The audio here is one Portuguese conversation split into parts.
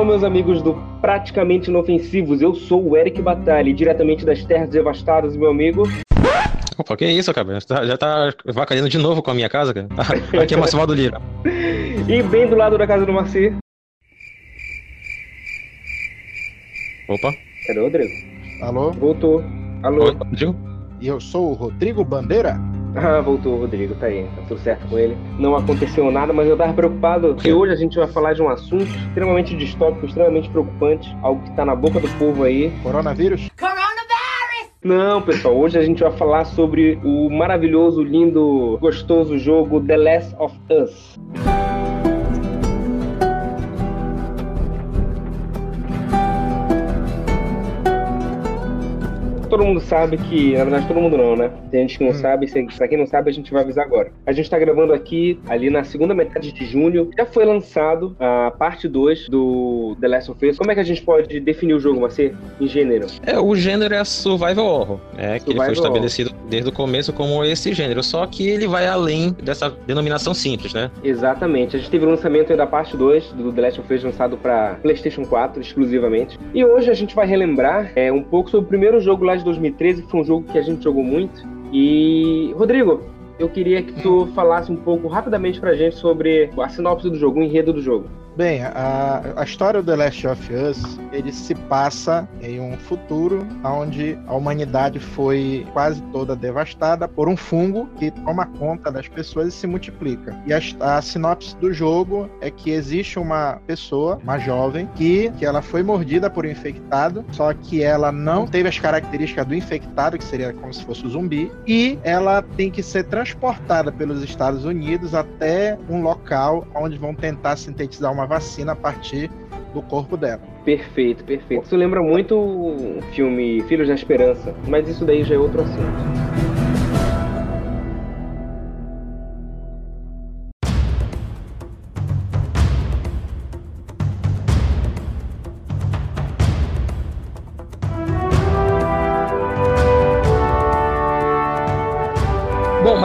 Alô, meus amigos do Praticamente Inofensivos. Eu sou o Eric Batalha, diretamente das Terras Devastadas, meu amigo. Opa, que isso, cara? Já tá vacalhando de novo com a minha casa, cara. Aqui é Macimal do Lira. e bem do lado da casa do Marci. Opa. Cadê o Rodrigo? Alô? Voltou. Alô? Oi, Rodrigo? E eu sou o Rodrigo Bandeira. Ah, voltou o Rodrigo, tá aí, tá tudo certo com ele. Não aconteceu nada, mas eu tava preocupado porque hoje a gente vai falar de um assunto extremamente distópico, extremamente preocupante, algo que tá na boca do povo aí. Coronavírus? Não, pessoal, hoje a gente vai falar sobre o maravilhoso, lindo, gostoso jogo The Last of Us. Todo mundo sabe que, na verdade, todo mundo não, né? Tem gente que não hum. sabe, pra quem não sabe, a gente vai avisar agora. A gente tá gravando aqui, ali na segunda metade de junho, já foi lançado a parte 2 do The Last of Us. Como é que a gente pode definir o jogo, Marcê, em gênero? É, o gênero é survival horror, é, que ele foi estabelecido horror. desde o começo como esse gênero, só que ele vai além dessa denominação simples, né? Exatamente. A gente teve o lançamento da parte 2 do The Last of Us lançado para PlayStation 4 exclusivamente. E hoje a gente vai relembrar é, um pouco sobre o primeiro jogo lá de 2013, que foi um jogo que a gente jogou muito. E, Rodrigo, eu queria que tu falasse um pouco rapidamente pra gente sobre a sinopse do jogo, o enredo do jogo. Bem, a, a história do The Last of Us, ele se passa em um futuro onde a humanidade foi quase toda devastada por um fungo que toma conta das pessoas e se multiplica. E a, a sinopse do jogo é que existe uma pessoa, uma jovem, que, que ela foi mordida por um infectado, só que ela não teve as características do infectado, que seria como se fosse um zumbi, e ela tem que ser transportada pelos Estados Unidos até um local onde vão tentar sintetizar uma vacina a partir do corpo dela. Perfeito, perfeito. Isso lembra muito o filme Filhos da Esperança, mas isso daí já é outro assunto.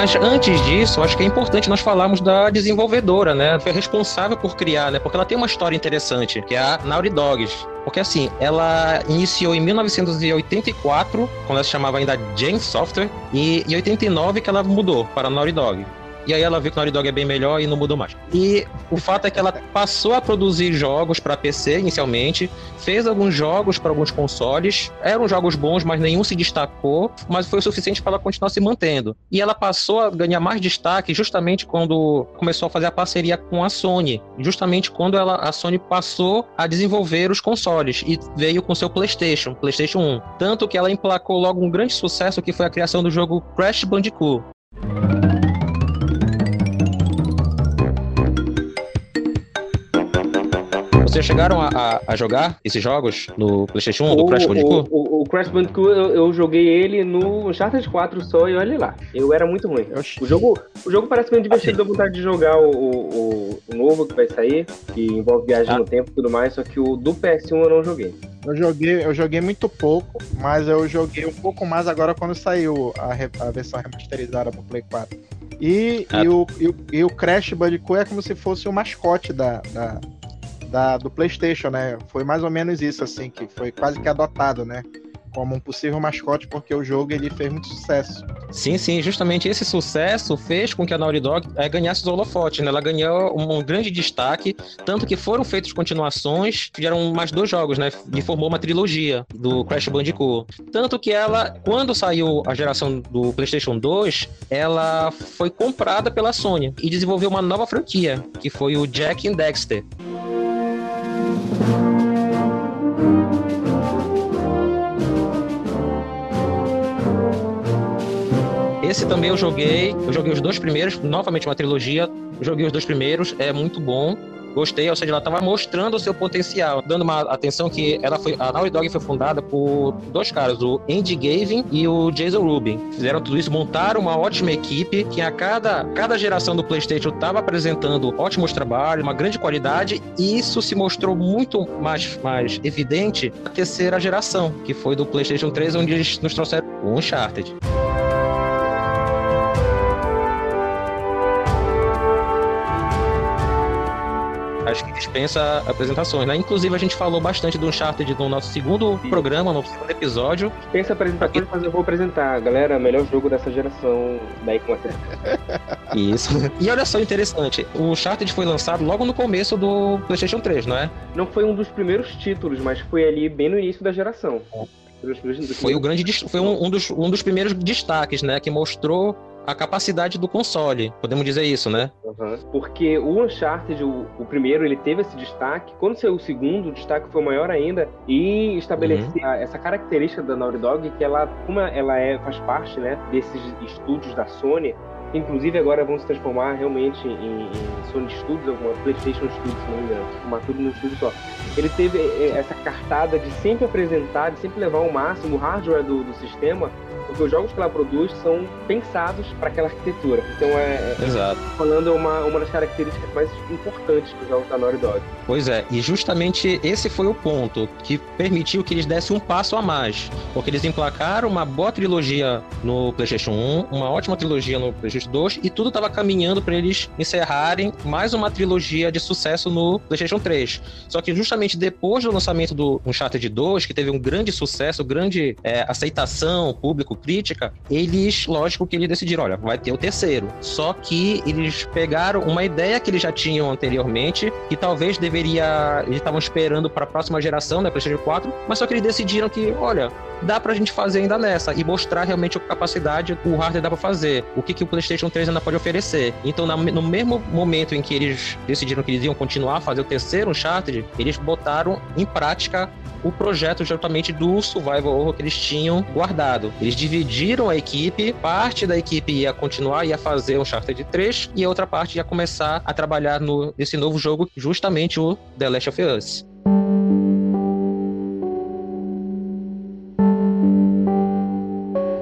Mas antes disso, acho que é importante nós falarmos da desenvolvedora, né? Foi responsável por criar, né? Porque ela tem uma história interessante, que é a Naughty Dogs. Porque assim, ela iniciou em 1984, quando ela se chamava ainda Jane Software, e em 89 que ela mudou para Naughty Dog. E aí ela viu que o Naughty Dog é bem melhor e não mudou mais. E o fato é que ela passou a produzir jogos para PC inicialmente, fez alguns jogos para alguns consoles, eram jogos bons, mas nenhum se destacou, mas foi o suficiente para ela continuar se mantendo. E ela passou a ganhar mais destaque justamente quando começou a fazer a parceria com a Sony, justamente quando ela, a Sony passou a desenvolver os consoles e veio com seu PlayStation, PlayStation 1. Tanto que ela emplacou logo um grande sucesso que foi a criação do jogo Crash Bandicoot. Vocês chegaram a, a, a, jogar esses jogos no PlayStation 1 o, do Crash Bandicoot? O, o, o Crash Bandicoot eu, eu, joguei ele no Uncharted 4 só e olha lá. Eu era muito ruim. O jogo, o jogo parece bem divertido, assim. dá vontade de jogar o, o, o, novo que vai sair, que envolve viagem ah. no tempo e tudo mais, só que o do PS1 eu não joguei. Eu joguei, eu joguei muito pouco, mas eu joguei um pouco mais agora quando saiu a, a versão remasterizada pro Play 4. E, ah. e, o, e, e, o Crash Bandicoot é como se fosse o mascote da, da, da, do PlayStation, né? Foi mais ou menos isso, assim, que foi quase que adotado, né? Como um possível mascote, porque o jogo ele fez muito sucesso. Sim, sim, justamente esse sucesso fez com que a Naughty Dog é, ganhasse os holofotes, né? Ela ganhou um, grande destaque, tanto que foram feitas continuações, fizeram mais dois jogos, né? E formou uma trilogia do Crash Bandicoot. Tanto que ela, quando saiu a geração do PlayStation 2, ela foi comprada pela Sony e desenvolveu uma nova franquia, que foi o Jack and Dexter. Esse também eu joguei, eu joguei os dois primeiros, novamente uma trilogia, joguei os dois primeiros, é muito bom. Gostei, ou seja, ela estava mostrando o seu potencial, dando uma atenção que ela foi, a Naughty Dog foi fundada por dois caras, o Andy Gavin e o Jason Rubin. Fizeram tudo isso, montaram uma ótima equipe que a cada, cada geração do PlayStation estava apresentando ótimos trabalhos, uma grande qualidade, e isso se mostrou muito mais, mais evidente na terceira geração, que foi do PlayStation 3, onde eles nos trouxeram o Uncharted. Acho que dispensa apresentações, né? Inclusive, a gente falou bastante do Uncharted no nosso segundo Sim. programa, no segundo episódio. Dispensa apresentações, mas eu vou apresentar. Galera, melhor jogo dessa geração daí com a Isso. E olha só interessante, o Uncharted foi lançado logo no começo do PlayStation 3, não é? Não foi um dos primeiros títulos, mas foi ali bem no início da geração. Foi o grande foi um, um, dos, um dos primeiros destaques, né? Que mostrou a capacidade do console. Podemos dizer isso, né? Uhum. Porque o Uncharted, o, o, primeiro, ele teve esse destaque. Quando saiu o segundo, o destaque foi maior ainda. E estabelecer uhum. essa característica da Naughty Dog, que ela, como ela é, faz parte né, desses estúdios da Sony, inclusive agora vão se transformar realmente em, em Sony Studios, alguma PlayStation Studios, se não me engano, formar tudo no estúdio só. Ele teve eh, essa cartada de sempre apresentar, de sempre levar ao máximo o hardware do, do sistema porque os jogos que ela produz são pensados para aquela arquitetura. Então é, é Exato. falando é uma, uma das características mais importantes dos jogos da Naughty Dog. Pois é, e justamente esse foi o ponto que permitiu que eles dessem um passo a mais, porque eles emplacaram uma boa trilogia no PlayStation 1, uma ótima trilogia no PlayStation 2 e tudo estava caminhando para eles encerrarem mais uma trilogia de sucesso no PlayStation 3. Só que justamente depois do lançamento do Uncharted 2, que teve um grande sucesso, grande é, aceitação, público crítica, eles, lógico que eles decidiram, olha, vai ter o terceiro. Só que eles pegaram uma ideia que eles já tinham anteriormente, que talvez deveria, eles estavam esperando para a próxima geração, né, PlayStation 4, mas só que eles decidiram que, olha, dá pra gente fazer ainda nessa e mostrar realmente a capacidade o hardware dá pra fazer, o que, que o PlayStation 3 ainda pode oferecer. Então, no mesmo momento em que eles decidiram que eles iam continuar a fazer o terceiro Uncharted, eles botaram em prática o projeto justamente do Survival Horror que eles tinham guardado. Eles dividiram a equipe, parte da equipe ia continuar, ia fazer o Uncharted 3 e a outra parte ia começar a trabalhar no, nesse novo jogo, justamente o The Last of Us.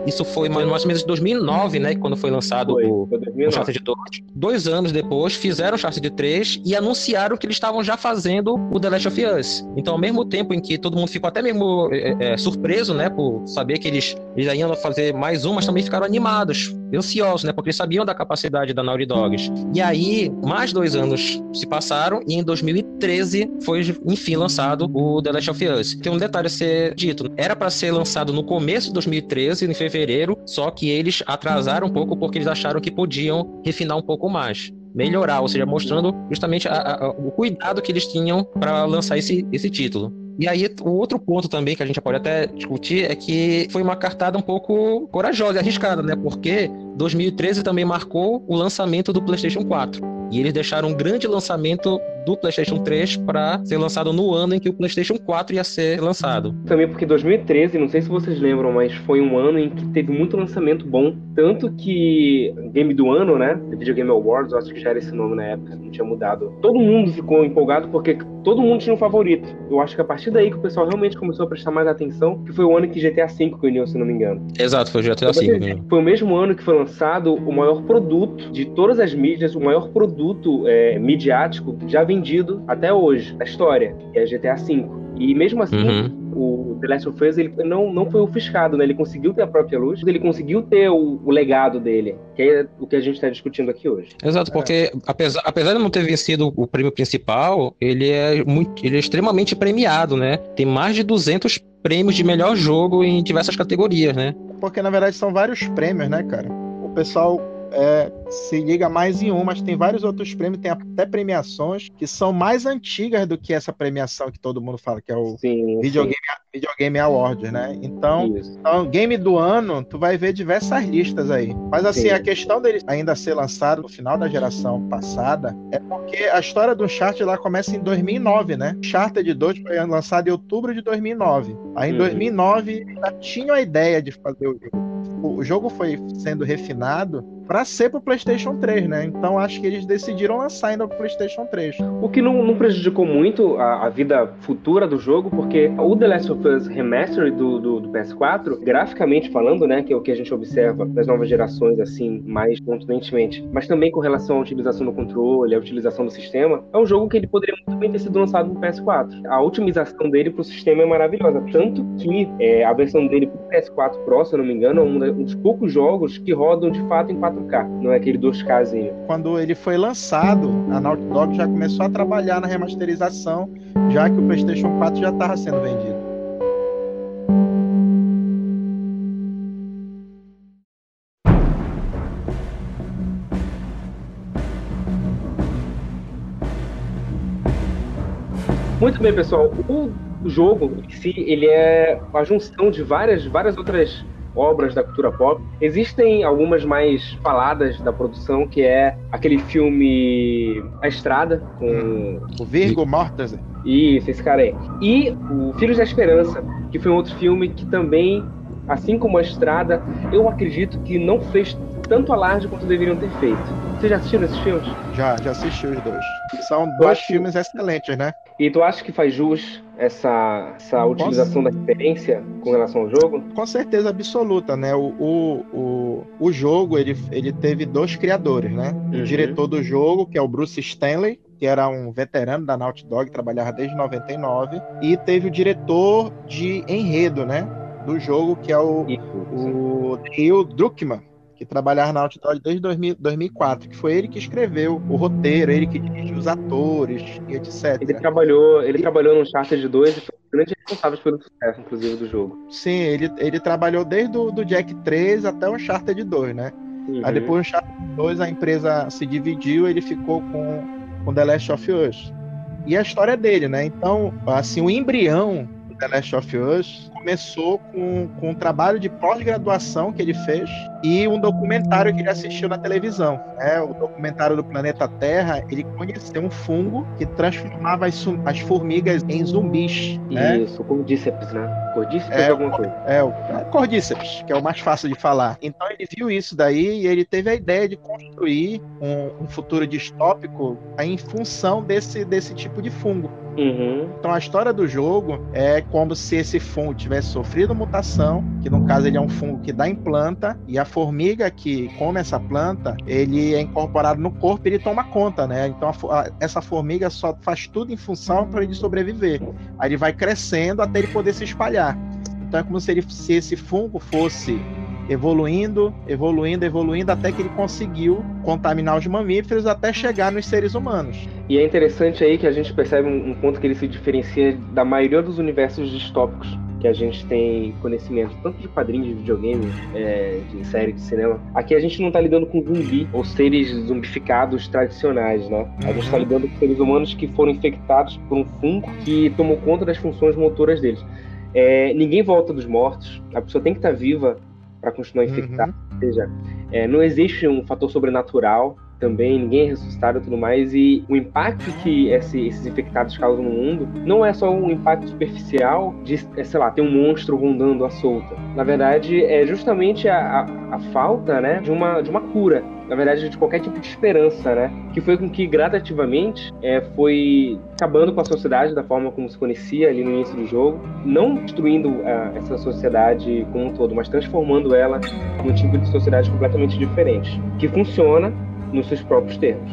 Isso foi mais, mais ou menos em 2009, né? Quando foi lançado foi, o, o Uncharted 2. Dois anos depois, fizeram o Uncharted 3 e anunciaram que eles estavam já fazendo o The Last of Us. Então, ao mesmo tempo em que todo mundo ficou até mesmo é, é, surpreso, né? Por saber que eles, eles iam fazer mais um, mas também ficaram animados, ansiosos, né? Porque eles sabiam da capacidade da Naughty Dogs. E aí, mais dois anos se passaram e em 2013 foi, enfim, lançado o The Last of Us. Tem um detalhe a ser dito. Era para ser lançado no começo de 2013, em fevereiro só que eles atrasaram um pouco porque eles acharam que podiam refinar um pouco mais melhorar, ou seja, mostrando justamente a, a, o cuidado que eles tinham para lançar esse, esse título. E aí, o outro ponto também que a gente pode até discutir é que foi uma cartada um pouco corajosa e arriscada, né? Porque 2013 também marcou o lançamento do PlayStation 4. E eles deixaram um grande lançamento do PlayStation 3 para ser lançado no ano em que o PlayStation 4 ia ser lançado. Também porque 2013, não sei se vocês lembram, mas foi um ano em que teve muito lançamento bom. Tanto que Game do Ano, né? Video Game Awards, eu acho que já era esse nome na época, não tinha mudado. Todo mundo ficou empolgado porque todo mundo tinha um favorito. Eu acho que a partir daí que o pessoal realmente começou a prestar mais atenção, que foi o ano que GTA V ganhou, se não me engano. Exato, foi o GTA V. Foi o mesmo ano que foi lançado o maior produto de todas as mídias, o maior produto produto é, midiático já vendido até hoje na história, que é GTA V. E mesmo assim, uhum. o The Last of Us ele não, não foi ofuscado, né? Ele conseguiu ter a própria luz, ele conseguiu ter o, o legado dele, que é o que a gente está discutindo aqui hoje. Exato, porque é. apesar, apesar de não ter vencido o prêmio principal, ele é, muito, ele é extremamente premiado, né? Tem mais de 200 prêmios de melhor jogo em diversas categorias, né? Porque na verdade são vários prêmios, né, cara? O pessoal é, se liga mais em um, mas tem vários outros prêmios, tem até premiações que são mais antigas do que essa premiação que todo mundo fala, que é o sim, Videogame, sim. Videogame Award, né? Então, então, game do ano, tu vai ver diversas listas aí. Mas assim, sim. a questão dele ainda ser lançado no final da geração passada é porque a história do Uncharted lá começa em 2009, né? Uncharted 2 foi lançado em outubro de 2009. Aí em 2009 uhum. já tinha a ideia de fazer o jogo. O jogo foi sendo refinado para ser pro PlayStation 3, né? Então acho que eles decidiram lançar ainda pro PlayStation 3. O que não, não prejudicou muito a, a, vida futura do jogo, porque o The Last of Us Remastered do, do, do, PS4, graficamente falando, né, que é o que a gente observa nas novas gerações, assim, mais contundentemente, mas também com relação à utilização do controle, à utilização do sistema, é um jogo que ele poderia muito bem ter sido lançado no PS4. A otimização dele pro sistema é maravilhosa, tanto que é, a versão dele pro PS4 Pro, se eu não me engano, é um dos poucos jogos que rodam de fato em 4K, não é aquele 2Kzinho. Quando ele foi lançado, a Naughty Dog já começou a trabalhar na remasterização, já que o PlayStation 4 já estava sendo vendido. Muito bem, pessoal. O jogo em si, ele é a junção de várias, várias outras obras da cultura pop. Existem algumas mais faladas da produção, que é aquele filme A Estrada, com... O Virgo Mortensen. Isso, esse cara aí. E o Filhos da Esperança, que foi um outro filme que também, assim como A Estrada, eu acredito que não fez tanto alarde quanto deveriam ter feito. Vocês já assistiram esses filmes? Já, já assisti os dois. São dois filmes excelentes, né? E tu acha que faz jus essa, essa utilização da referência com relação ao jogo? Com certeza absoluta, né? O, o, o, o jogo, ele, ele teve dois criadores, né? O Uhum. diretor do jogo, que é o Bruce Stanley, que era um veterano da Naughty Dog, trabalhava desde 99, e teve o diretor de enredo, né? Do jogo, que é o, Isso. o Neil Druckmann, que trabalhava na Naughty Dog desde 2000 2004, que foi ele que escreveu o roteiro, ele que dirigiu os atores e etc. Ele trabalhou, ele trabalhou no Uncharted 2 e foi grande responsável pelo sucesso, inclusive, do jogo. Sim, ele, ele trabalhou desde o do Jack 3 até o Uncharted 2, né? Uhum. Aí depois do Uncharted 2 a empresa se dividiu, ele ficou com, com The Last of Us. E a história dele, né? Então, assim, o embrião The Last of Us começou com, com um trabalho de pós-graduação que ele fez e um documentário que ele assistiu na televisão. Né? O documentário do Planeta Terra, ele conheceu um fungo que transformava as, as formigas em zumbis. Né? Isso, Cordíceps, né? Cordíceps É, é alguma coisa. É, o é Cordíceps, que é o mais fácil de falar. Então ele viu isso daí e ele teve a ideia de construir um, um futuro distópico em função desse, desse tipo de fungo. Uhum. Então a história do jogo é como se esse fungo tivesse sofrido mutação, que no caso ele é um fungo que dá em planta, e a formiga que come essa planta, ele é incorporado no corpo e ele toma conta, né? Então a a- essa formiga só faz tudo em função para ele sobreviver. Aí ele vai crescendo até ele poder se espalhar. Então é como se, ele, se esse fungo fosse evoluindo, evoluindo, evoluindo, até que ele conseguiu contaminar os mamíferos até chegar nos seres humanos. E é interessante aí que a gente percebe um, ponto que ele se diferencia da maioria dos universos distópicos que a gente tem conhecimento, tanto de quadrinhos, de videogame, é, de série, de cinema. Aqui a gente não tá lidando com zumbi ou seres zumbificados tradicionais, né? A gente tá Uhum. lidando com seres humanos que foram infectados por um fungo que tomou conta das funções motoras deles. É, ninguém volta dos mortos, a pessoa tem que estar viva para continuar infectada. Uhum. Ou seja, é, não existe um fator sobrenatural também, ninguém é ressuscitado e tudo mais, e o impacto que esse- esses infectados causam no mundo não é só um impacto superficial de, é, sei lá, ter um monstro rondando à solta. Na verdade, é justamente a, a, a falta, né, de uma, de uma cura. Na verdade, de qualquer tipo de esperança, né? Que foi com que gradativamente é, foi acabando com a sociedade da forma como se conhecia ali no início do jogo, não destruindo ah, essa sociedade como um todo, mas transformando ela num tipo de sociedade completamente diferente, que funciona nos seus próprios termos.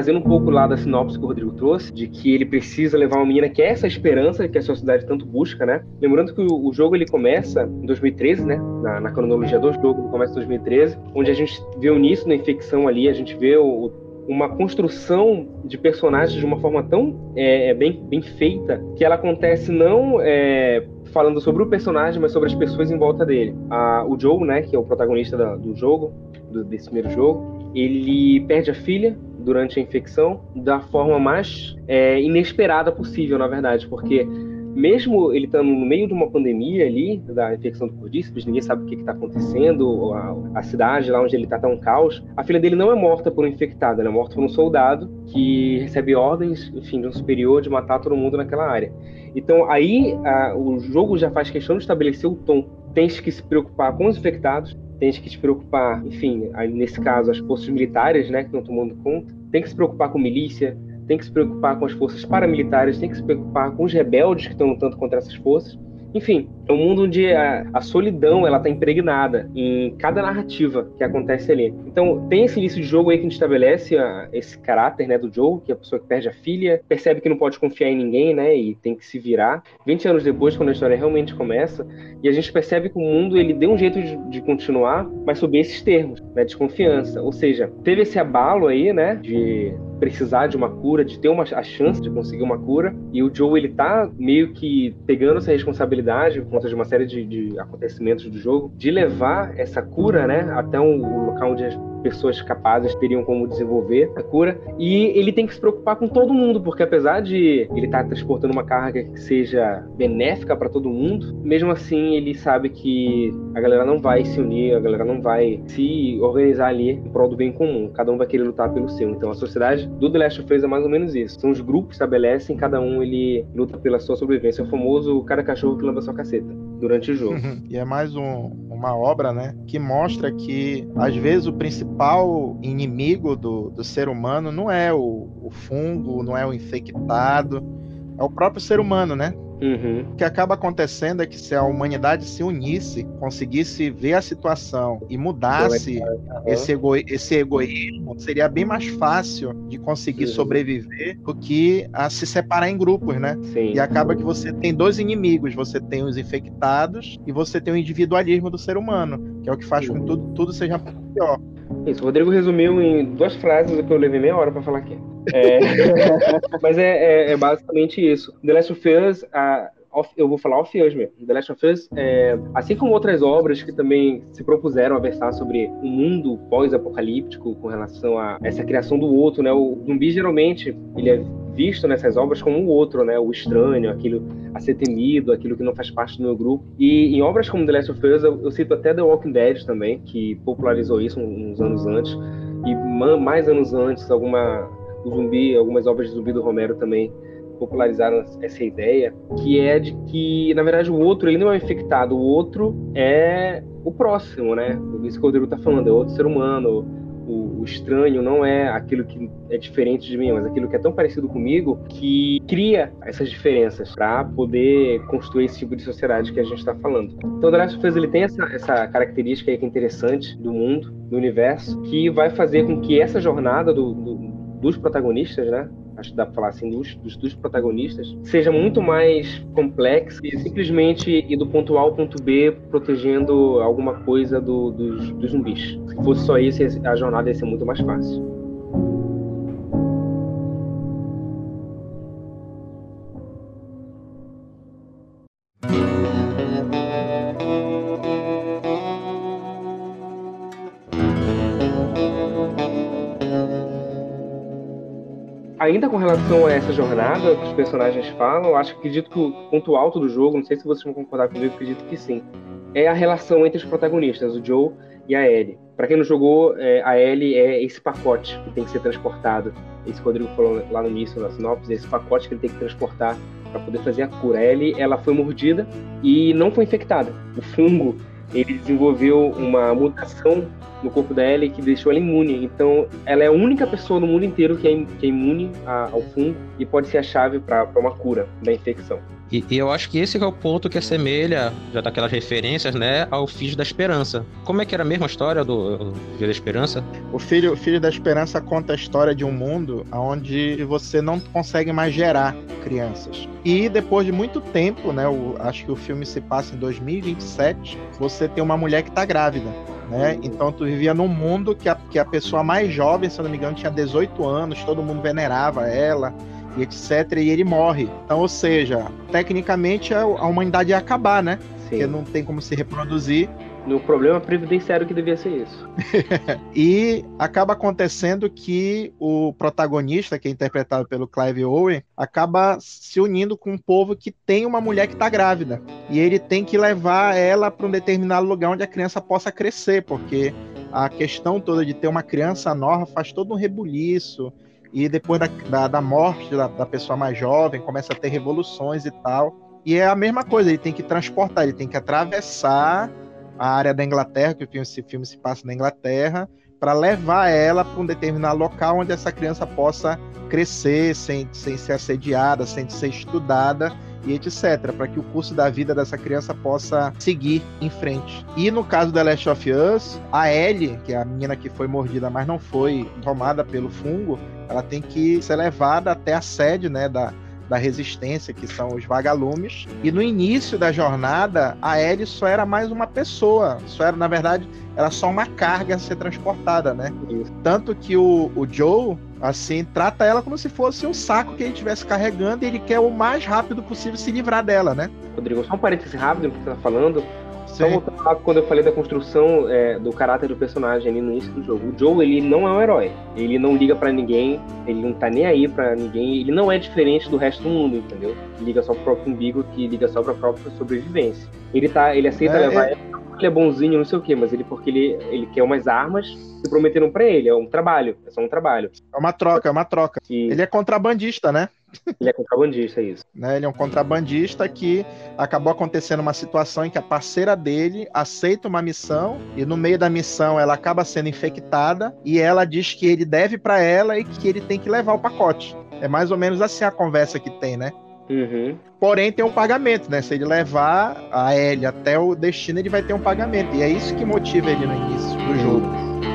Trazendo um pouco lá da sinopse que o Rodrigo trouxe, de que ele precisa levar uma menina que é essa esperança que a sociedade tanto busca, né? Lembrando que o, jogo ele começa em 2013, né? Na, na cronologia do jogo, ele começa em 2013, onde a gente vê o início da infecção ali, a gente vê o, uma construção de personagens de uma forma tão é, bem, bem feita que ela acontece não é, falando sobre o personagem, mas sobre as pessoas em volta dele. A, o Joe, né, que é o protagonista da, do jogo, do, desse primeiro jogo, ele perde a filha durante a infecção da forma mais é, inesperada possível, na verdade, porque mesmo ele estando no meio de uma pandemia ali, da infecção do cordíceps, ninguém sabe o que está acontecendo, a, a, cidade lá onde ele está tá um caos, a filha dele não é morta por um infectado, ela é morta por um soldado que recebe ordens, enfim, de um superior de matar todo mundo naquela área. Então aí a, o jogo já faz questão de estabelecer o tom. Tens que se preocupar com os infectados, tens que te preocupar, enfim, nesse caso, as forças militares, né, que estão tomando conta, tem que se preocupar com milícia, tem que se preocupar com as forças paramilitares, tem que se preocupar com os rebeldes que estão lutando contra essas forças, Enfim, é um mundo onde a, a solidão ela tá impregnada em cada narrativa que acontece ali. Então, tem esse início de jogo aí que a gente estabelece a, esse caráter, né, do Joe, que é a pessoa que perde a filha, percebe que não pode confiar em ninguém, né, e tem que se virar. 20 anos depois, quando a história realmente começa, e a gente percebe que o mundo ele deu um jeito de, de continuar, mas sob esses termos, né, desconfiança. Ou seja, teve esse abalo aí, né, de precisar de uma cura, de ter uma, a chance de conseguir uma cura. E o Joe, ele tá meio que pegando essa responsabilidade, conta de uma série de, de acontecimentos do jogo, de levar essa cura, né, até um local onde as pessoas capazes teriam como desenvolver a cura. E ele tem que se preocupar com todo mundo, porque apesar de ele estar tá transportando uma carga que seja benéfica para todo mundo, mesmo assim ele sabe que a galera não vai se unir, a galera não vai se organizar ali em prol do bem comum. Cada um vai querer lutar pelo seu. Então a sociedade do The Last of Us é mais ou menos isso. São os grupos que estabelecem, cada um ele luta pela sua sobrevivência. É o famoso cada cachorro que leva sua caceta durante o jogo. E é mais um, uma obra, né, que mostra que às vezes o principal inimigo do, do ser humano não é o, o fungo, não é o infectado, é o próprio ser humano, né? Uhum. O que acaba acontecendo é que se a humanidade se unisse, conseguisse ver a situação e mudasse uhum. esse, ego esse egoísmo, seria bem mais fácil de conseguir uhum. sobreviver do que a se separar em grupos, né? Sim. E acaba que você tem dois inimigos: você tem os infectados e você tem o individualismo do ser humano, que é o que faz com que tudo, tudo seja pior. Isso, o Rodrigo resumiu em duas frases o que eu levei meia hora para falar aqui. É... Mas é, é, é, basicamente isso. The Last of Us, a... eu vou falar of Us mesmo. The Last of Us, é... assim como outras obras que também se propuseram a versar sobre um mundo pós-apocalíptico com relação a essa criação do outro, né? O zumbi geralmente ele é visto nessas obras como o outro, né? O estranho, aquilo a ser temido, aquilo que não faz parte do meu grupo. E em obras como The Last of Us, eu, eu cito até The Walking Dead também, que popularizou isso uns anos antes. E mais anos antes, alguma o zumbi, algumas obras de zumbi do Romero também popularizaram essa ideia, que é de que, na verdade, o outro ele não é infectado, o outro é o próximo, né? O Rodrigo tá falando, é outro ser humano, o, o, estranho não é aquilo que é diferente de mim, mas aquilo que é tão parecido comigo que cria essas diferenças para poder construir esse tipo de sociedade que a gente está falando. Então, The Last of ele tem essa, essa característica aí que é interessante do mundo, do universo, que vai fazer com que essa jornada do, do, dos protagonistas, né, acho que dá para falar assim, dos, dos, dos, protagonistas, seja muito mais complexo e simplesmente ir do ponto A ao ponto B protegendo alguma coisa do, dos, dos zumbis. Se fosse só isso, a jornada ia ser muito mais fácil. Ainda com relação a essa jornada que os personagens falam, acho que acredito que o ponto alto do jogo, não sei se vocês vão concordar comigo, acredito que sim, é a relação entre os protagonistas, o Joe e a Ellie. Para quem não jogou, é, a Ellie é esse pacote que tem que ser transportado. Esse Rodrigo falou lá no início, na sinopse, esse pacote que ele tem que transportar para poder fazer a cura. A Ellie, ela foi mordida e não foi infectada. O fungo ele desenvolveu uma mutação no corpo da Ellie que deixou ela imune. Então, ela é a única pessoa no mundo inteiro que é, é imune ao fungo e pode ser a chave para uma cura da infecção. E, e, eu acho que esse é o ponto que assemelha, já daquelas referências, né, ao Filho da Esperança. Como é que era a mesma história do, do Filho da Esperança? O Filho, Filho da Esperança conta a história de um mundo onde você não consegue mais gerar crianças. E depois de muito tempo, né, o, acho que o filme se passa em 2027, você tem uma mulher que está grávida. Né? Então tu vivia num mundo que a, que a pessoa mais jovem, se eu não me engano, tinha 18 anos, todo mundo venerava ela e etc. E ele morre. Então, ou seja, tecnicamente a, humanidade ia acabar, né? Sim. Porque não tem como se reproduzir. No problema previdenciário que devia ser isso. e acaba acontecendo que o protagonista, que é interpretado pelo Clive Owen, acaba se unindo com um povo que tem uma mulher que está grávida. E ele tem que levar ela para um determinado lugar onde a criança possa crescer, porque a questão toda de ter uma criança nova faz todo um rebuliço e depois da, da, da morte da, da, pessoa mais jovem, começa a ter revoluções e tal. E é a mesma coisa, ele tem que transportar, ele tem que atravessar a área da Inglaterra, que esse filme se passa na Inglaterra, para levar ela para um determinado local onde essa criança possa crescer sem, sem ser assediada, sem ser estudada e etc, para que o curso da vida dessa criança possa seguir em frente. E no caso da Last of Us, a Ellie, que é a menina que foi mordida, mas não foi tomada pelo fungo, ela tem que ser levada até a sede, né, da da resistência, que são os vagalumes. E no início da jornada, a Ellie só era mais uma pessoa. Só era, na verdade, era só uma carga a ser transportada, né? Isso. Tanto que o, o Joe, assim, trata ela como se fosse um saco que ele estivesse carregando e ele quer o mais rápido possível se livrar dela, né? Rodrigo, só um parênteses rápido no que você tá falando. Voltando lá quando eu falei da construção é, do caráter do personagem ali no início do jogo. O Joe, ele não é um herói. Ele não liga para ninguém, ele não tá nem aí para ninguém. Ele não é diferente do resto do mundo, entendeu? Ele liga só pro próprio umbigo, que liga só pra própria sobrevivência. Ele tá, ele aceita é, levar é... ele é bonzinho, não sei o quê, mas ele porque ele, ele quer umas armas que prometeram para ele, é um trabalho, é só um trabalho. É uma troca, é uma troca. E... Ele é contrabandista, né? Ele é contrabandista, é isso. Né? Ele é um contrabandista que acabou acontecendo uma situação em que a parceira dele aceita uma missão e no meio da missão ela acaba sendo infectada e ela diz que ele deve para ela e que ele tem que levar o pacote. É mais ou menos assim a conversa que tem, né? Uhum. Porém, tem um pagamento, né? Se ele levar a Ellie até o destino, ele vai ter um pagamento. E é isso que motiva ele no início do jogo.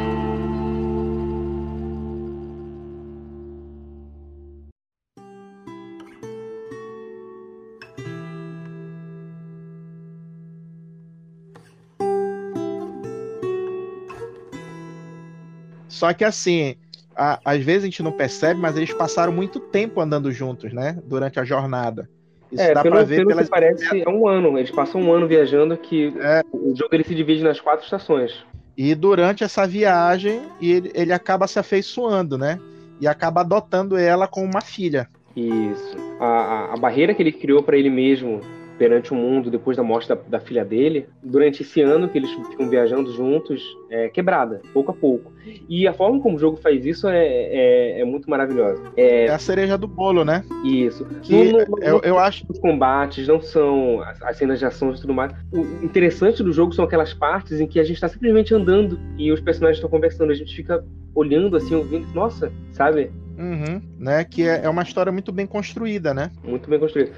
Só que assim, a, às vezes a gente não percebe, mas eles passaram muito tempo andando juntos, né? Durante a jornada. Isso é, dá pelo, pra ver pelo pelas... que parece, é um ano. Eles passam um ano viajando que é. o jogo ele se divide nas quatro estações. E durante essa viagem, ele, ele acaba se afeiçoando, né? E acaba adotando ela como uma filha. Isso. A, a, a barreira que ele criou para ele mesmo perante o mundo depois da morte da, da, filha dele, durante esse ano que eles ficam viajando juntos, é quebrada, pouco a pouco. E a forma como o jogo faz isso é, é, é muito maravilhosa. É... é... a cereja do bolo, né? Isso. Que no, no, eu, eu acho. Os combates não são as, as, cenas de ação e tudo mais. O interessante do jogo são aquelas partes em que a gente está simplesmente andando e os personagens estão conversando. A gente fica olhando assim, ouvindo, nossa, sabe? Uhum, né? Que é, é, uma história muito bem construída, né? Muito bem construída.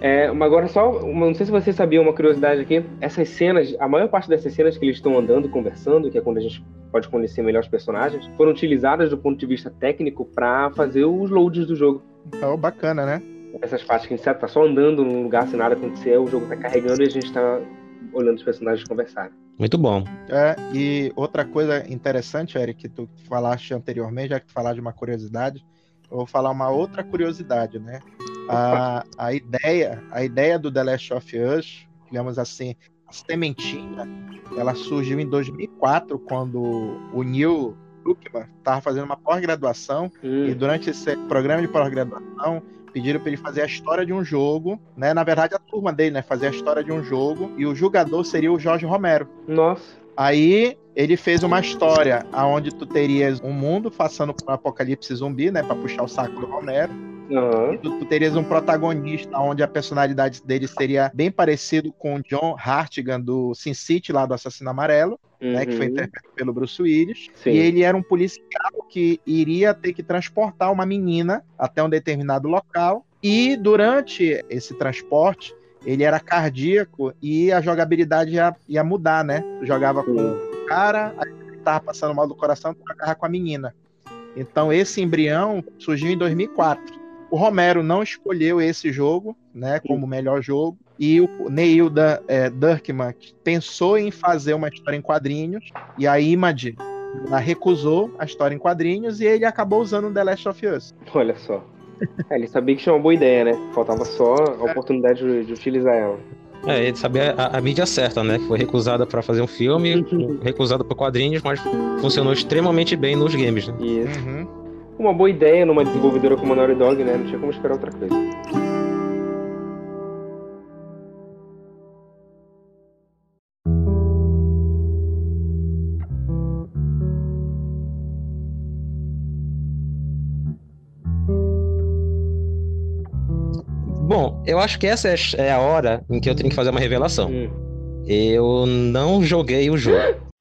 É, agora, só, uma, não sei se você sabia uma curiosidade aqui. Essas cenas, a maior parte dessas cenas que eles estão andando, conversando, que é quando a gente pode conhecer melhor os personagens, foram utilizadas do ponto de vista técnico para fazer os loads do jogo. Então, bacana, né? Essas partes que a gente tá só andando num lugar sem nada acontecer, o jogo tá carregando e a gente tá olhando os personagens conversarem. Muito bom. É, e outra coisa interessante, Eric, que tu falaste anteriormente, já que tu falaste de uma curiosidade, eu vou falar uma outra curiosidade, né? A, a ideia, a ideia do The Last of Us, digamos assim, a sementinha, ela surgiu em 2004, quando o Neil Druckmann estava fazendo uma pós-graduação hum. e durante esse programa de pós-graduação pediram para ele fazer a história de um jogo, né? Na verdade, a turma dele, né? Fazer a história de um jogo e o jogador seria o Jorge Romero. Nossa. Aí ele fez uma história aonde tu terias um mundo passando por um apocalipse zumbi, né? Para puxar o saco do Romero. Uhum. Tu, tu, terias um protagonista onde a personalidade dele seria bem parecido com o John Hartigan do Sin City, lá do Assassino Amarelo, uhum. né, que foi uhum. interpretado pelo Bruce Willis. Sim. E ele era um policial que iria ter que transportar uma menina até um determinado local. E durante esse transporte, ele era cardíaco e a jogabilidade ia, ia mudar, né? Tu jogava com o cara, aí tava passando mal do coração, tu jogava com a menina. Então esse embrião surgiu em 2004. O Romero não escolheu esse jogo, né, como melhor jogo, e o Neil da, é, Durkman pensou em fazer uma história em quadrinhos, e a Image recusou a história em quadrinhos e ele acabou usando The Last of Us. Olha só. É, ele sabia que tinha uma boa ideia, né? Faltava só a oportunidade de, de utilizar ela. É, ele sabia a, a, mídia certa, né? Que foi recusada para fazer um filme, recusada por quadrinhos, mas funcionou extremamente bem nos games, né? Isso. Uhum uma boa ideia numa desenvolvedora como a Naughty Dog, né? Não tinha como esperar outra coisa. Eu acho que essa é a hora em que eu tenho que fazer uma revelação. Hum. Eu não joguei o jogo.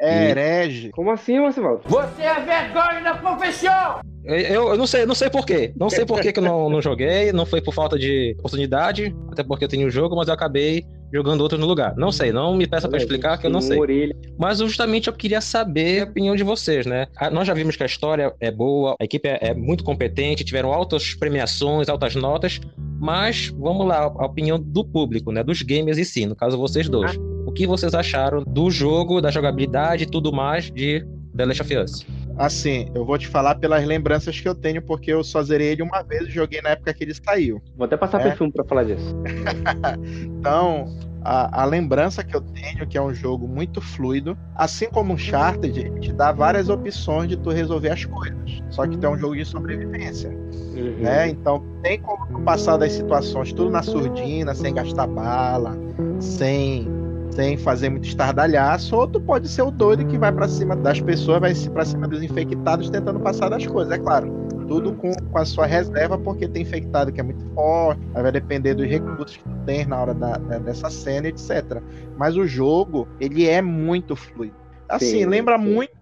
herege. Como assim, Marcivaldo? Você é vergonha da profissão! Eu, eu não sei, não sei por quê. Não sei por que, eu não, não joguei. Não foi por falta de oportunidade, até porque eu tenho o jogo, mas eu acabei jogando outro no lugar. Não sei, não me peça para explicar que eu não sei. Mas justamente eu queria saber a opinião de vocês, né? Nós já vimos que a história é boa, a equipe é, é muito competente, tiveram altas premiações, altas notas, mas vamos lá, a opinião do público, né? Dos gamers em si, no caso vocês dois. O que vocês acharam do jogo, da jogabilidade e tudo mais de The Last of Us? Assim, eu vou te falar pelas lembranças que eu tenho, porque eu só zerei ele uma vez e joguei na época que ele saiu. Vou até passar é. perfume pra falar disso. então, a, a, lembrança que eu tenho que é um jogo muito fluido, assim como o Uncharted, te dá várias opções de tu resolver as coisas. Só que tu é um jogo de sobrevivência. Uhum. Né? Então tem como tu passar das situações tudo na surdina, sem gastar bala, sem sem fazer muito estardalhaço, ou tu pode ser o doido que vai para cima das pessoas, vai para cima dos infectados tentando passar das coisas, é claro. Tudo com, com a sua reserva, porque tem infectado que é muito forte, vai depender dos recursos que tu tem na hora da, da, dessa cena, etc. Mas o jogo, ele é muito fluido. Assim, sim, lembra sim. muito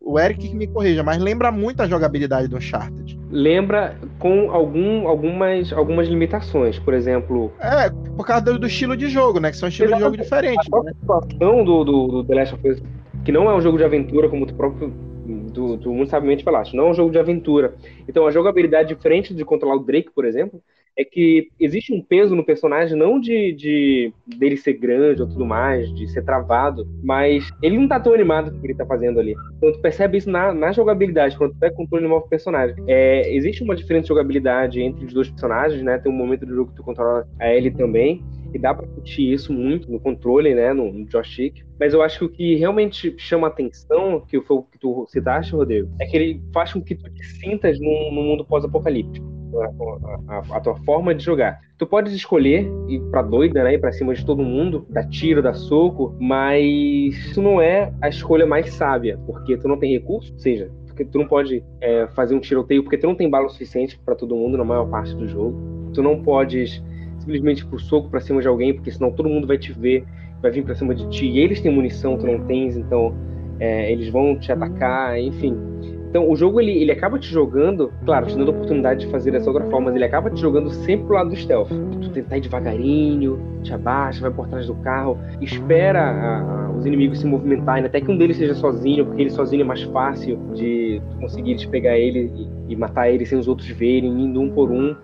o Eric que me corrija, mas lembra muito a jogabilidade do Uncharted. Lembra com algum, algumas, algumas limitações, por exemplo. É, por causa do, do estilo de jogo, né? Que são estilos de jogo diferentes. A né? situação do, do, do The Last of Us, que não é um jogo de aventura, como tu próprio tu, tu muito sabiamente falaste, não é um jogo de aventura. Então a jogabilidade diferente de controlar o Drake, por exemplo, é que existe um peso no personagem, não de, de dele ser grande ou tudo mais, de ser travado, mas ele não tá tão animado com o que ele tá fazendo ali. Então tu percebe isso na, na jogabilidade, quando tu pega controle novo personagem. É, existe uma diferente jogabilidade entre os dois personagens, né? Tem um momento do jogo que tu controla a Ellie também, e dá para curtir isso muito no controle, né, no, no joystick. Mas eu acho que o que realmente chama atenção, que foi o que tu citaste, Rodrigo, é que ele faz com que tu te sintas num, num mundo pós-apocalíptico a, a, a, tua forma de jogar. Tu podes escolher ir pra doida, né? Ir pra cima de todo mundo, dar tiro, dar soco, mas isso não é a escolha mais sábia, porque tu não tem recurso, ou seja, porque tu não pode é, fazer um tiroteio porque tu não tem bala o suficiente para todo mundo na maior parte do jogo. Tu não podes simplesmente ir pro soco pra cima de alguém, porque senão todo mundo vai te ver, vai vir pra cima de ti. E eles têm munição, tu não tens, então é, eles vão te atacar, enfim. Então, o jogo ele, ele acaba te jogando, claro, te dando a oportunidade de fazer dessa outra forma, mas ele acaba te jogando sempre pro lado do stealth. Tu tentar ir devagarinho, te abaixa, vai por trás do carro, espera a, a, os inimigos se movimentarem, até que um deles seja sozinho, porque ele sozinho é mais fácil de conseguir pegar ele e, e matar ele sem os outros verem, indo um por um.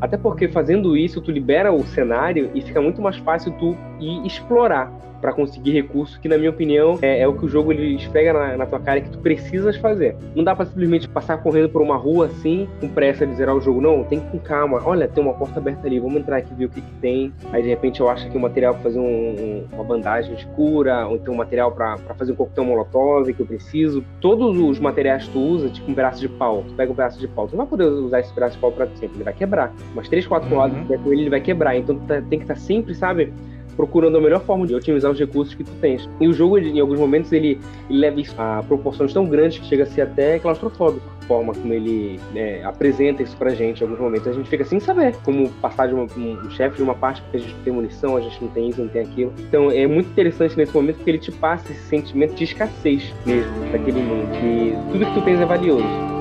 Até porque fazendo isso, tu libera o cenário e fica muito mais fácil tu ir explorar para conseguir recurso, que na minha opinião é, é, o que o jogo ele esfrega na, na tua cara que tu precisas fazer. Não dá para simplesmente passar correndo por uma rua assim, com pressa de zerar o jogo. Não, tem que com calma. Olha, tem uma porta aberta ali, vamos entrar aqui ver o que, que tem. Aí de repente eu acho que o material para fazer um, um, uma bandagem de cura, ou então um material para fazer um coquetel molotov que eu preciso. Todos os materiais que tu usa, tipo um pedaço de pau. Tu pega um pedaço de pau, tu não vai poder usar esse pedaço de pau para sempre, ele vai quebrar. Mas três, quatro uhum. lados com ele, ele vai quebrar. Então tu tá, tem que estar tá sempre, sabe? Procurando a melhor forma de otimizar os recursos que tu tens. E o jogo, em alguns momentos, ele, ele leva a proporções tão grandes que chega a ser até claustrofóbico. A forma como ele né, apresenta isso pra gente em alguns momentos. A gente fica sem saber como passar de uma, um chefe de uma parte porque a gente tem munição, a gente não tem isso, não tem aquilo. Então é muito interessante nesse momento porque ele te passa esse sentimento de escassez mesmo daquele mundo. Que tudo que tu tens é valioso.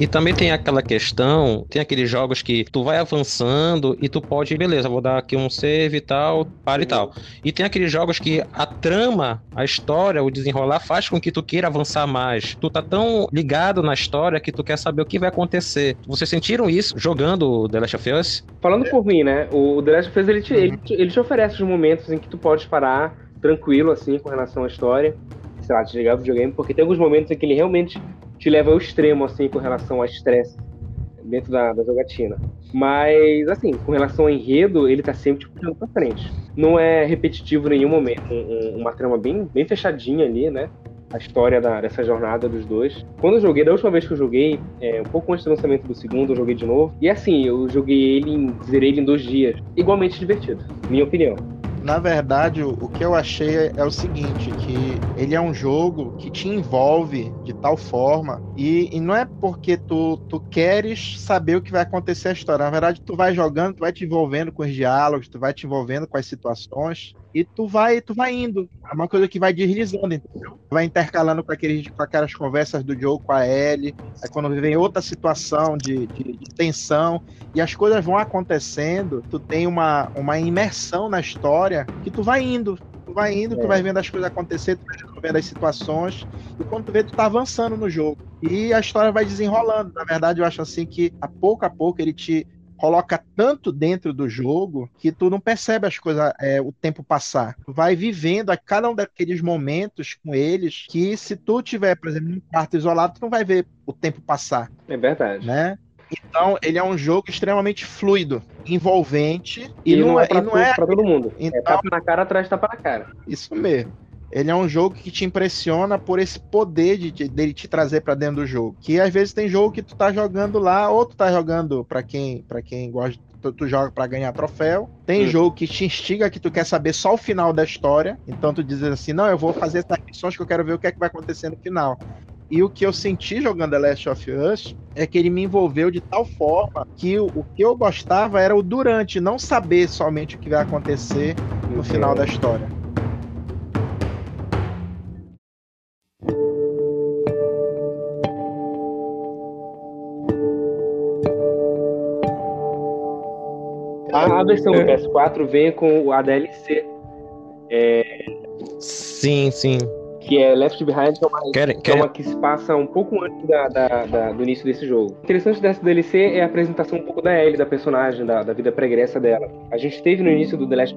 E também tem aquela questão, tem aqueles jogos que tu vai avançando e tu pode, beleza, vou dar aqui um save e tal, para e tal. E tem aqueles jogos que a trama, a história, o desenrolar faz com que tu queira avançar mais. Tu tá tão ligado na história que tu quer saber o que vai acontecer. Vocês sentiram isso jogando The Last of Us? Falando por mim, né? O The Last of Us ele te, ele, te, ele te oferece os momentos em que tu pode parar tranquilo, assim, com relação à história. Sei lá, desligar o videogame, porque tem alguns momentos em que ele realmente te leva ao extremo, assim, com relação ao estresse dentro da, da jogatina. Mas, assim, com relação ao enredo, ele tá sempre te puxando pra frente. Não é repetitivo em nenhum momento. Um, uma trama bem, bem fechadinha ali, né? A história da, dessa jornada dos dois. Quando eu joguei, da última vez que eu joguei, é, um pouco antes do lançamento do segundo, eu joguei de novo. E assim, eu joguei ele, em, zerei ele em dois dias. Igualmente divertido, minha opinião. Na verdade, o, que eu achei é, é, o seguinte, que ele é um jogo que te envolve de tal forma e, e não é porque tu, tu queres saber o que vai acontecer a história. Na verdade, tu vai jogando, tu vai te envolvendo com os diálogos, tu vai te envolvendo com as situações e tu vai, tu vai indo. É uma coisa que vai deslizando, entendeu? Vai intercalando com, aqueles, com aquelas conversas do Joe com a Ellie. Aí quando vem outra situação de, de, de, tensão e as coisas vão acontecendo, tu tem uma, uma imersão na história que tu vai indo. Tu vai indo, é. tu vai vendo as coisas acontecer, tu vai resolvendo as situações, e quando tu vê, tu tá avançando no jogo. E a história vai desenrolando. Na verdade, eu acho assim que a pouco a pouco ele te coloca tanto dentro do jogo que tu não percebe as coisas, é, o tempo passar. Tu vai vivendo a cada um daqueles momentos com eles que se tu tiver, por exemplo, num quarto isolado, tu não vai ver o tempo passar. É verdade. Né? Então, ele é um jogo extremamente fluido, envolvente e, e não, é, pra, não é todo mundo. É então, é tapa na cara atrás tapa na cara. Isso mesmo. Ele é um jogo que te impressiona por esse poder de, de dele te trazer para dentro do jogo. Que às vezes tem jogo que tu tá jogando lá, ou tu tá jogando para quem, para quem gosta Tu, tu, joga para ganhar troféu. Tem hum. jogo que te instiga que tu quer saber só o final da história. Então tu dizes assim: não, eu vou fazer essas missões que eu quero ver o que é que vai acontecer no final. E o que eu senti jogando The Last of Us é que ele me envolveu de tal forma que o, o que eu gostava era o durante, não saber somente o que vai acontecer no final da história. A, a versão do é. PS4 vem com a DLC. É... Sim, sim. Que é Left Behind, que é uma, quer, quer... É uma que se passa um pouco antes da, da, da, do início desse jogo. O interessante dessa DLC é a apresentação um pouco da Ellie, da personagem, da, da vida pregressa dela. A gente teve no início do The Last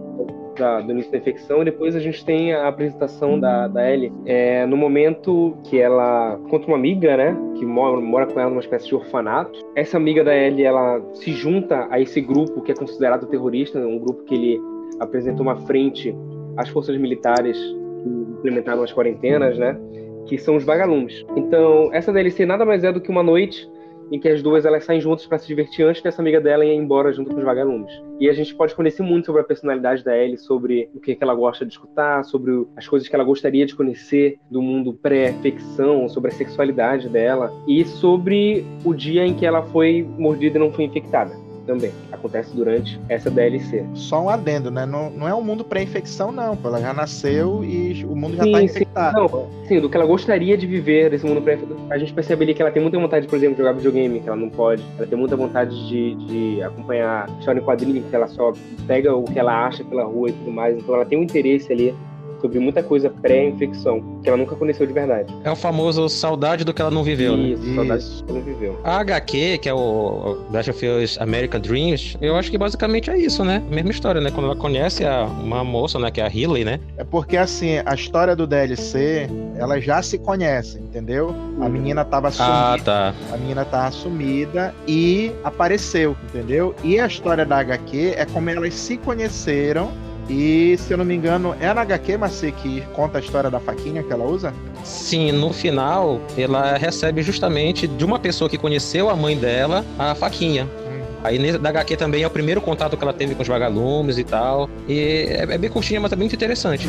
da, do início da infecção, e depois a gente tem a apresentação da, da Ellie é, no momento que ela conta uma amiga, né, que mora, mora com ela numa espécie de orfanato. Essa amiga da Ellie, ela se junta a esse grupo que é considerado terrorista, um grupo que ele apresenta uma frente às forças militares que implementaram as quarentenas, né, que são os vagalumes. Então, essa DLC nada mais é do que uma noite em que as duas elas saem juntas para se divertir antes dessa amiga dela ir embora junto com os vagalumes. E a gente pode conhecer muito sobre a personalidade da Ellie, sobre o que, que ela gosta de escutar, sobre as coisas que ela gostaria de conhecer do mundo pré-ficção, sobre a sexualidade dela e sobre o dia em que ela foi mordida e não foi infectada também. Acontece durante essa DLC. Só um adendo, né? Não, não é um mundo pré-infecção, não. Ela já nasceu e o mundo já está infectado. Sim, não, sim, do que ela gostaria de viver desse mundo pré A gente percebe ali que ela tem muita vontade, por exemplo, de jogar videogame, que ela não pode. Ela tem muita vontade de, de acompanhar história em quadrinho, que ela só pega o que ela acha pela rua e tudo mais. Então ela tem um interesse ali sobre muita coisa pré-infecção, que ela nunca conheceu de verdade. É o famoso saudade do que ela não viveu, né? Isso, né? saudade do que ela não viveu. A HQ, que é o Dash of Us American Dreams, eu acho que basicamente é isso, né? Mesma história, né? Quando ela conhece a, uma moça, né? Que é a Riley, né? É porque, assim, a história do DLC, ela já se conhece, entendeu? A menina tava sumida. Ah, tá. A menina tava sumida e apareceu, entendeu? E a história da HQ é como elas se conheceram e, se eu não me engano, é na HQ, Marci, que conta a história da faquinha que ela usa? Sim, no final, ela recebe justamente de uma pessoa que conheceu a mãe dela a faquinha. Hum. Aí da HQ também é o primeiro contato que ela teve com os vagalumes e tal. E é, é bem curtinha, mas é muito interessante.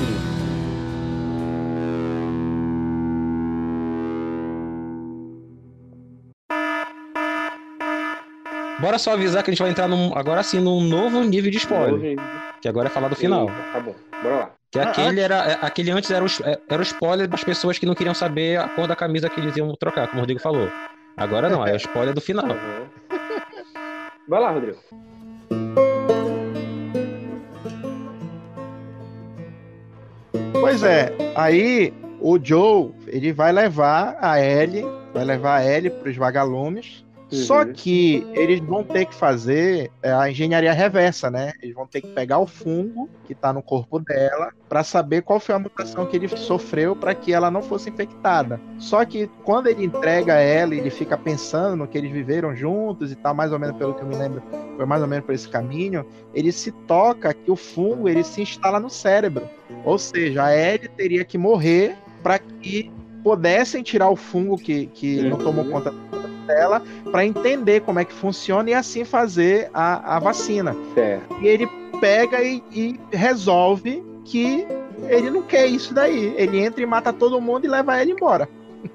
Bora só avisar que a gente vai entrar num, agora sim num novo nível de spoiler. Que agora é falar do final. Tá bom, bora lá. Que ah, aquele, era, é, aquele antes era o, é, era o spoiler das pessoas que não queriam saber a cor da camisa que eles iam trocar, como o Rodrigo falou. Agora não, é o spoiler do final. Uhum. Vai lá, Rodrigo. Pois é, aí o Joe, ele vai levar a Ellie, vai levar a Ellie para os vagalumes só uhum. que eles vão ter que fazer é, a engenharia reversa, né? Eles vão ter que pegar o fungo que está no corpo dela para saber qual foi a mutação que ele sofreu para que ela não fosse infectada. Só que quando ele entrega ela, ele fica pensando no que eles viveram juntos e tal, mais ou menos pelo que eu me lembro, foi mais ou menos por esse caminho, ele se toca que o fungo ele se instala no cérebro. Ou seja, a Ellie teria que morrer para que pudessem tirar o fungo que, que uhum. não tomou conta dela para entender como é que funciona e assim fazer a, a vacina. Certo. E ele pega e, e resolve que ele não quer isso daí. Ele entra e mata todo mundo e leva ele embora.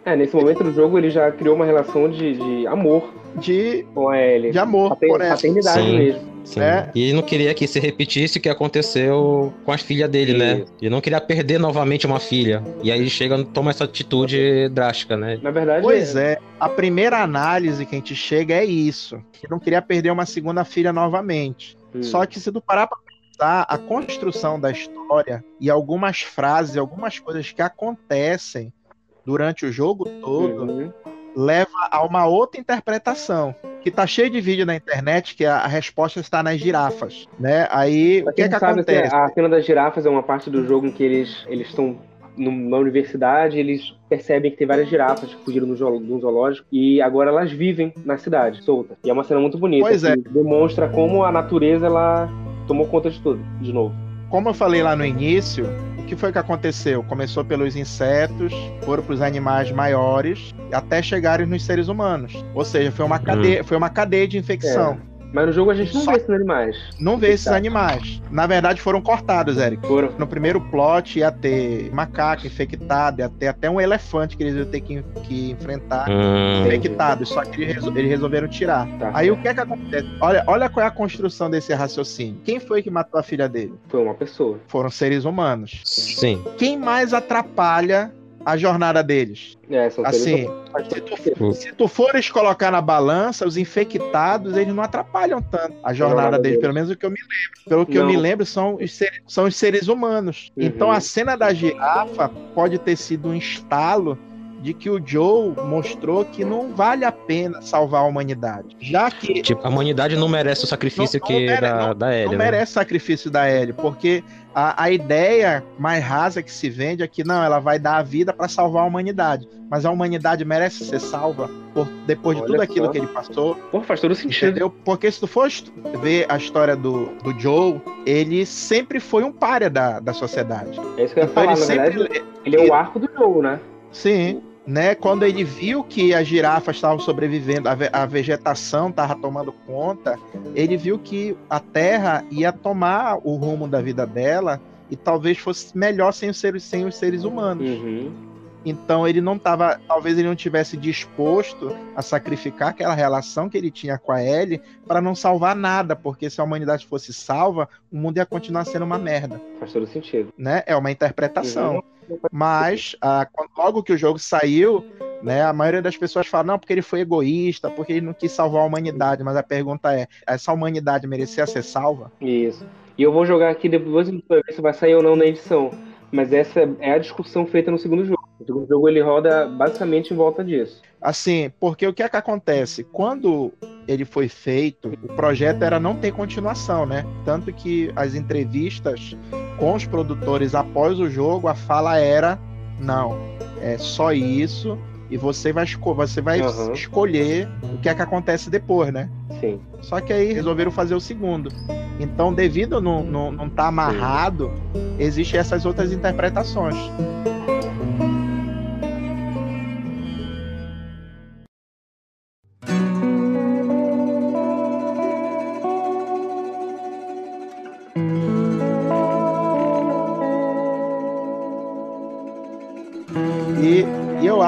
É, nesse momento do jogo ele já criou uma relação de, de amor De, com a Ellie. de amor paternidade Sim. mesmo. Sim. É. E ele não queria que se repetisse o que aconteceu com as filhas dele, né? Ele não queria perder novamente uma filha. E aí ele chega toma essa atitude drástica, né? Na verdade, Pois é, a primeira análise que a gente chega é isso. Ele não queria perder uma segunda filha novamente. Hum. Só que se tu parar pra pensar, a construção da história e algumas frases, algumas coisas que acontecem durante o jogo todo, Uhum. leva a uma outra interpretação. Que tá cheio de vídeo na internet que a, a resposta está nas girafas, né? Aí, Pra o que é que assim, acontece? a cena das girafas é uma parte do jogo em que eles eles estão numa universidade, eles percebem que tem várias girafas que fugiram do, zo- do zoológico e agora elas vivem na cidade, solta. E é uma cena muito bonita, Pois é. que demonstra como a natureza ela tomou conta de tudo, de novo. Como eu falei lá no início, que foi que aconteceu? Começou pelos insetos, foram para os animais maiores, até chegarem nos seres humanos. Ou seja, foi uma cadeia, foi uma cadeia de infecção. Mas no jogo a gente não Só- vê esses animais. Não vê esses Exato. animais. Na verdade, foram cortados, Eric. Foram. No primeiro plot ia ter macaco infectado, ia ter até um elefante que eles iam ter que, que enfrentar Hum, infectado. Só que eles, resol- eles resolveram tirar. Tá. Aí o que é que acontece? Olha, olha qual é a construção desse raciocínio. Quem foi que matou a filha dele? Foi uma pessoa. Foram seres humanos. sim. Quem mais atrapalha a jornada deles? É, Assim, se tu, se tu fores colocar na balança, os infectados, eles não atrapalham tanto a jornada deles, pelo menos o que eu me lembro. Pelo que eu Não. me lembro, são os seres, são os seres humanos. Uhum. Então a cena da girafa pode ter sido um estalo de que o Joe mostrou que não vale a pena salvar a humanidade. Já que Tipo, a humanidade não merece o sacrifício Não- não que mere- da, não- da Ellie, não né? merece sacrifício da Ellie, porque a, a ideia mais rasa que se vende é que não, ela vai dar a vida para salvar a humanidade. Mas a humanidade merece ser salva por, depois de Olha tudo aquilo só. que ele passou, Pô, faz todo sentido. entendeu? Porque se tu for ver a história do, do Joe, ele sempre foi um párea da, da sociedade. É isso que eu ia Então falar, ele na sempre, verdade, ele é o arco do jogo, né? Sim, né? Quando ele viu que as girafas estavam sobrevivendo, a, ve- a vegetação estava tomando conta, ele viu que a Terra ia tomar o rumo da vida dela e talvez fosse melhor sem os seres, sem os seres humanos. Uhum. Então ele não estava, talvez ele não tivesse disposto a sacrificar aquela relação que ele tinha com a Ellie para não salvar nada, porque se a humanidade fosse salva, o mundo ia continuar sendo uma merda Faz todo sentido. né? É uma interpretação. Uhum. Mas ah, quando- logo que o jogo saiu, né, a maioria das pessoas fala não, porque ele foi egoísta, porque ele não quis salvar a humanidade. Mas a pergunta é: essa humanidade merecia ser salva? Isso. E eu vou jogar aqui depois a ver se vai sair ou não na edição. Mas essa é a discussão feita no segundo jogo. O segundo jogo ele roda basicamente em volta disso. Assim, porque o que é que acontece? Quando ele foi feito, o projeto era não ter continuação, né? Tanto que as entrevistas com os produtores após o jogo, a fala era: não, é só isso. E você vai, esco você vai Aham. escolher o que é que acontece depois, né? Sim. Só que aí resolveram fazer o segundo. Então, devido a não estar tá amarrado, existem essas outras interpretações.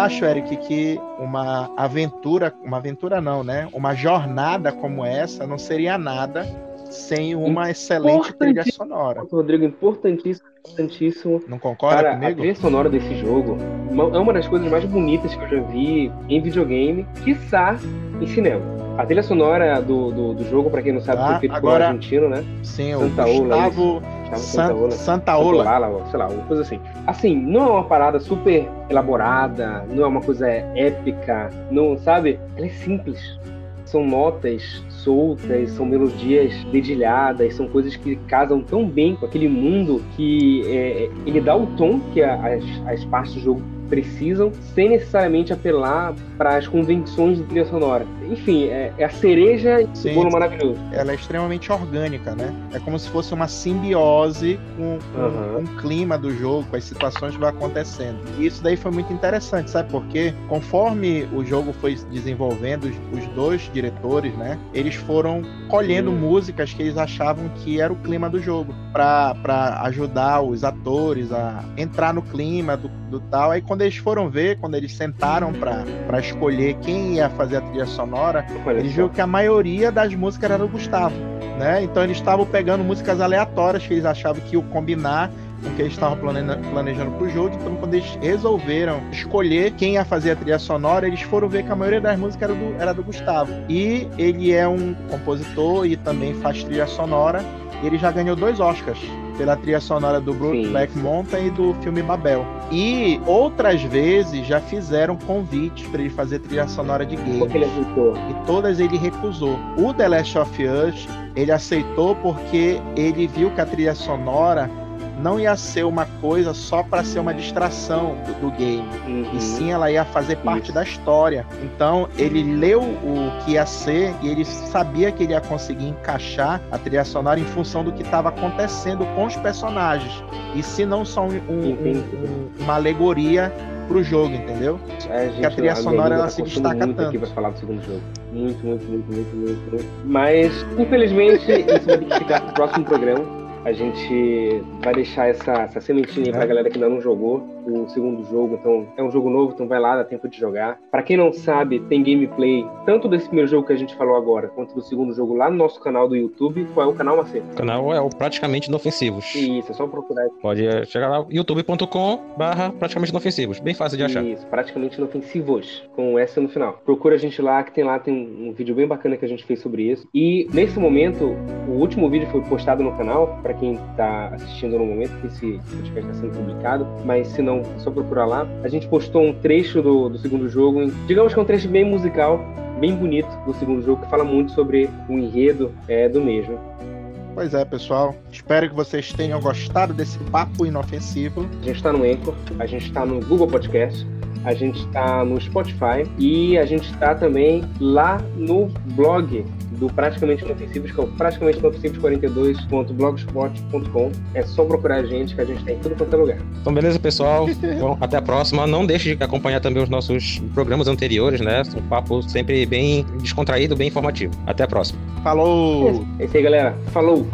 Acho, Eric, que uma aventura, uma aventura não, né? Uma jornada como essa não seria nada sem uma excelente trilha sonora. Rodrigo, importantíssimo, importantíssimo. Não concorda Cara, a comigo? trilha sonora desse jogo é uma das coisas mais bonitas que eu já vi em videogame, quiçá em cinema. A trilha sonora do, do, do jogo, pra quem não sabe, Tá, foi feita por um agora- argentino, né? Sim, o Santaola, Gustavo Gustavo San- Santaola. Santaola. Santaola, sei lá, uma coisa assim. Assim, não é uma parada super elaborada, não é uma coisa épica, não, sabe? Ela é simples. São notas soltas, são melodias dedilhadas, são coisas que casam tão bem com aquele mundo que é, ele dá o tom que a- as, as partes do jogo precisam, sem necessariamente apelar para as convenções de trilha sonora. Enfim, é, é a cereja do bolo maravilhoso. Ela é extremamente orgânica, né? É como se fosse uma simbiose com, com, uhum. com, o clima do jogo, com as situações que vão acontecendo. E isso daí foi muito interessante, sabe por quê? Conforme o jogo foi desenvolvendo, os, os dois diretores, né? Eles foram colhendo uhum. músicas que eles achavam que era o clima do jogo, para ajudar os atores a entrar no clima do, do tal. Aí quando eles foram ver, quando eles sentaram para escolher quem ia fazer a trilha sonora, eles viram que a maioria das músicas era do Gustavo, né? Então eles estavam pegando músicas aleatórias que eles achavam que iam combinar com o que eles estavam planejando pro jogo. Então, quando eles resolveram escolher quem ia fazer a trilha sonora, eles foram ver que a maioria das músicas era do, era do Gustavo. E ele é um compositor e também faz trilha sonora. Ele já ganhou dois Oscars pela trilha sonora do Black Mountain e do filme Babel. E outras vezes já fizeram convites para ele fazer trilha sonora de games. Porque ele aceitou. E todas ele recusou. O The Last of Us ele aceitou porque ele viu que a trilha sonora não ia ser uma coisa só para ser uma distração do, do game, uhum. e sim ela ia fazer parte Isso. da história. Então ele leu o que ia ser e ele sabia que ele ia conseguir encaixar a trilha sonora em função do que estava acontecendo com os personagens, e se não só um, um, um, uma alegoria pro jogo, entendeu? É, gente, a trilha sonora ela tá se destaca muito tanto. aqui pra falar do segundo jogo. Muito, muito, muito, muito, muito, muito. Mas, infelizmente, isso vai ter que ficar pro próximo programa. A gente vai deixar essa, essa sementinha é. pra galera que ainda não jogou o segundo jogo. Então, é um jogo novo, então vai lá, dá tempo de jogar. Para quem não sabe, tem gameplay tanto desse primeiro jogo que a gente falou agora, quanto do segundo jogo lá no nosso canal do YouTube. Qual é o canal, Marcelo? O canal é o Praticamente Inofensivos. Isso, é só procurar. Pode chegar lá, youtube.com barra Praticamente Inofensivos. Bem fácil de achar. Isso, Praticamente Inofensivos, com S no final. Procura a gente lá, que tem lá, tem um, vídeo bem bacana que a gente fez sobre isso. E, nesse momento, o último vídeo foi postado no canal, para quem está assistindo no momento que esse podcast está sendo publicado, mas se não, é só procurar lá. A gente postou um trecho do, do segundo jogo, digamos que é um trecho bem musical, bem bonito do segundo jogo, que fala muito sobre o enredo é, do mesmo. Pois é, pessoal. Espero que vocês tenham gostado desse papo inofensivo. A gente está no Anchor, a gente está no Google Podcast, a gente está no Spotify e a gente está também lá no blog do Praticamente Inofensivos, que é o praticamente inofensivos42.blogspot.com. É só procurar a gente, que a gente tem tudo quanto é lugar. Então, beleza, pessoal. Bom, até a próxima. Não deixe de acompanhar também os nossos programas anteriores, né? Um papo sempre bem descontraído, bem informativo. Até a próxima. Falou! É isso aí, galera. Falou!